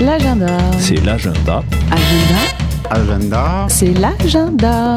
L'agenda. C'est l'agenda. Agenda. Agenda. C'est l'agenda.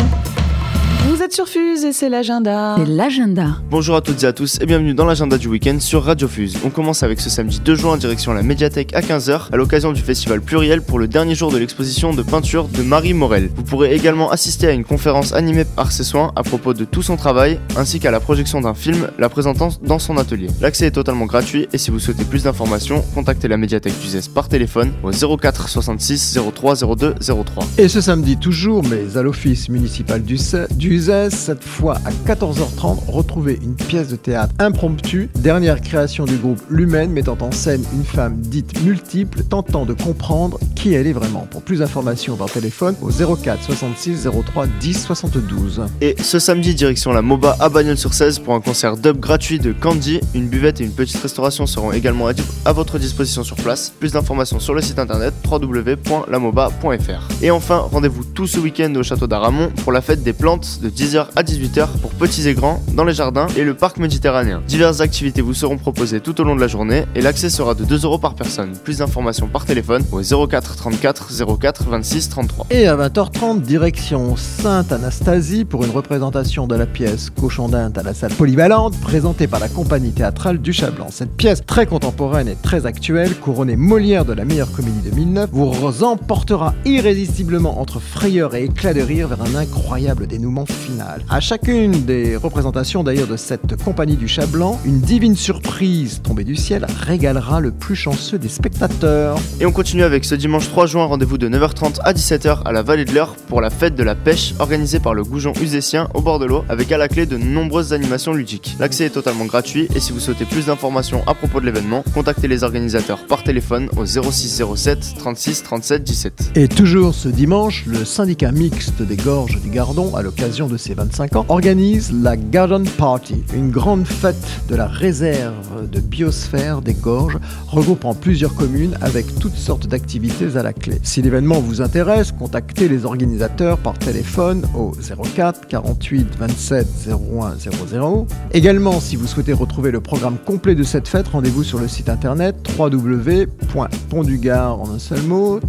Vous êtes sur Fuse et c'est l'agenda. C'est l'agenda. Bonjour à toutes et à tous et bienvenue dans l'agenda du week-end sur Radio Fuse. On commence avec ce samedi 2 juin en direction la médiathèque à 15h à l'occasion du festival Pluriel pour le dernier jour de l'exposition de peinture de Marie Morel. Vous pourrez également assister à une conférence animée par ses soins à propos de tout son travail ainsi qu'à la projection d'un film la présentant dans son atelier. L'accès est totalement gratuit et si vous souhaitez plus d'informations, contactez la médiathèque du ZES par téléphone au 04 66 03 02 03. Et ce samedi toujours, mais à l'office municipal du, du Cette fois à 14h30, retrouvez une pièce de théâtre impromptue, dernière création du groupe Lumen mettant en scène une femme dite multiple, tentant de comprendre qui elle est vraiment. Pour plus d'informations par téléphone au 04 66 03 10 72. Et ce samedi, direction la MOBA à Bagnols-sur-Cèze pour un concert dub gratuit de Candy. Une buvette et une petite restauration seront également à, à votre disposition sur place. Plus d'informations sur le site internet www.lamoba.fr. Et enfin, rendez-vous tout ce week-end au château d'Aramon pour la fête des plantes de 10h à 18h pour petits et grands dans les jardins et le parc méditerranéen. Diverses activités vous seront proposées tout au long de la journée et l'accès sera de 2 euros par personne. Plus d'informations par téléphone au 04 34 04 26 33. Et à 20h30, direction Sainte-Anastasie pour une représentation de la pièce Cochon d'Inde à la salle polyvalente, présentée par la compagnie théâtrale du Chablanc. Cette pièce très contemporaine et très actuelle, couronnée Molière de la meilleure comédie 2009, vous emportera irrésistiblement entre frayeur et éclat de rire vers un incroyable dénouement final. À chacune des représentations d'ailleurs de cette compagnie du Chablanc, une divine surprise tombée du ciel régalera le plus chanceux des spectateurs. Et on continue avec ce dimanche 3 juin, rendez-vous de 9h30 à 17h à la Vallée de l'Eure pour la fête de la pêche organisée par le Goujon Usécien au bord de l'eau avec à la clé de nombreuses animations ludiques. L'accès est totalement gratuit et si vous souhaitez plus d'informations à propos de l'événement, contactez les organisateurs par téléphone au 06 07 36 37 17. Et toujours ce dimanche, le syndicat mixte des gorges du Gardon, à l'occasion de ses 25 ans, organise la Garden Party, une grande fête de la réserve de biosphère des gorges, regroupant plusieurs communes avec toutes sortes d'activités à la clé. Si l'événement vous intéresse, contactez les organisateurs par téléphone au 04 48 27 01 00. Également, si vous souhaitez retrouver le programme complet de cette fête, rendez-vous sur le site internet www.pondugard en un seul mot,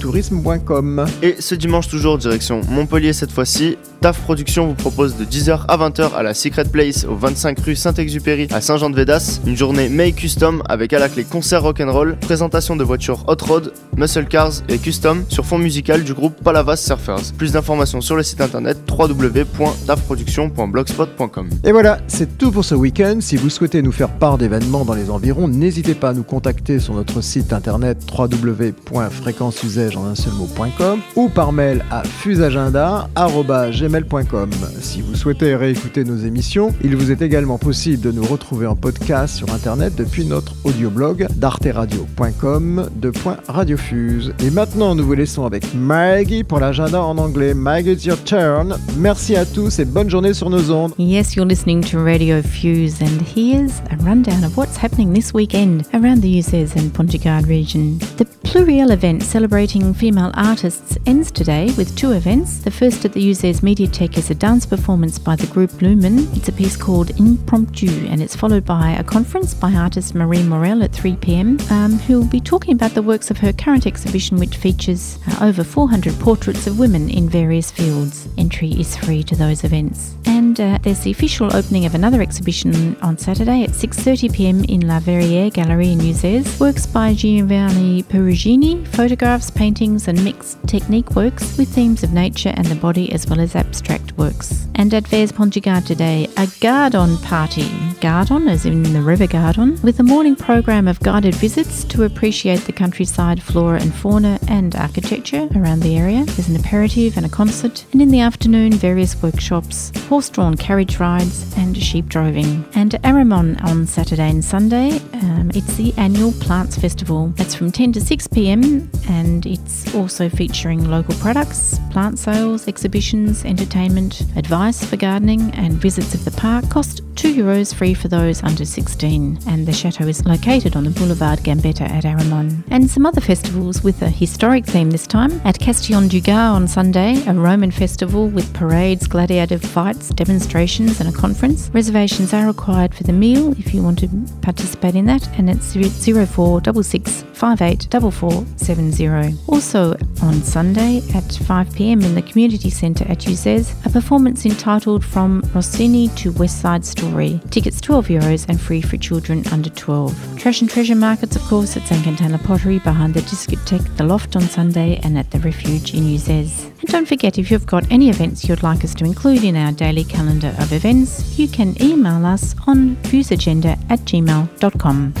tourisme.com. Et ce dimanche toujours direction Montpellier cette fois-ci, TAF Production vous propose de 10h à 20h à la Secret Place au 25 rue Saint-Exupéry à Saint-Jean-de-Védas, une journée May Custom avec à la clé concert rock'n'roll, présentation de voitures hot road, muscle cars et custom sur fond musical du groupe Palavas Surfers. Plus d'informations sur le site internet www.tafproduction.blogspot.com. Et voilà, c'est tout pour ce week-end. Si vous souhaitez nous faire part d'événements dans les environs, n'hésitez pas à nous contacter sur notre site internet www.fréquenceusage en un seul mot.com ou par mail à fusagenda.gmail.com. Si vous souhaitez réécouter nos émissions, il vous est également possible de nous retrouver en podcast sur internet depuis notre audioblog d'arteradio.com de radiofuse. Et maintenant, nous vous laissons avec Maggie pour l'agenda en anglais. Maggie, it's your turn. Merci à tous et bonne journée sur nos ondes. Yes, you're listening to Radio Fuse, and here's a rundown of what's happening this weekend around the Uzes and Pontigard region. The Pluriel event celebrating female artists ends today with two events. The first at the Uzes Mediatek is a dance performance by the group Lumen. It's a piece called Impromptu, and it's followed by a conference by artist Marie Morel at 3 pm, um, who will be talking about the works of her current exhibition, which features uh, over 400 portraits of women in various fields. Entry is free to those events. And uh, there's the official opening of another exhibition on Saturday at 6:30 p.m. in La Verrière Gallery in Uzes. Works by Giovanni Perugini, photographs, paintings, and mixed technique works with themes of nature and the body, as well as abstract works. And at Vers Pontigard today, a Gardon party. Gardon, as in the River Gardon, with a morning program of guided visits to appreciate the countryside flora and fauna and architecture around the area. There's an aperitif and a concert, and in the afternoon, various workshops, horse-drawn carriage rides, and sheep droving. And Aramon on Saturday and Sunday, um, it's the annual Plants Festival. That's from 10 to 6 pm, and it's also featuring local products, plant sales, exhibitions, entertainment, advice for gardening, and visits of the park. Cost two euros free for those under 16, and the chateau is located on the Boulevard Gambetta at Aramon. And some other festivals with a historic theme this time at Castillon du Gard on Sunday, a Roman festival with parades, gladiator fights, demonstrations demonstrations and a conference. Reservations are required for the meal if you want to participate in that, and it's 0466 584470. Also on Sunday at 5 pm in the community centre at UZES, a performance entitled From Rossini to West Side Story. Tickets 12 euros and free for children under 12. Trash and Treasure Markets, of course, at St. Cantana Pottery behind the discotheque The Loft on Sunday and at the Refuge in UZES. And don't forget, if you've got any events you'd like us to include in our daily calendar of events, you can email us on viewsagenda at gmail.com.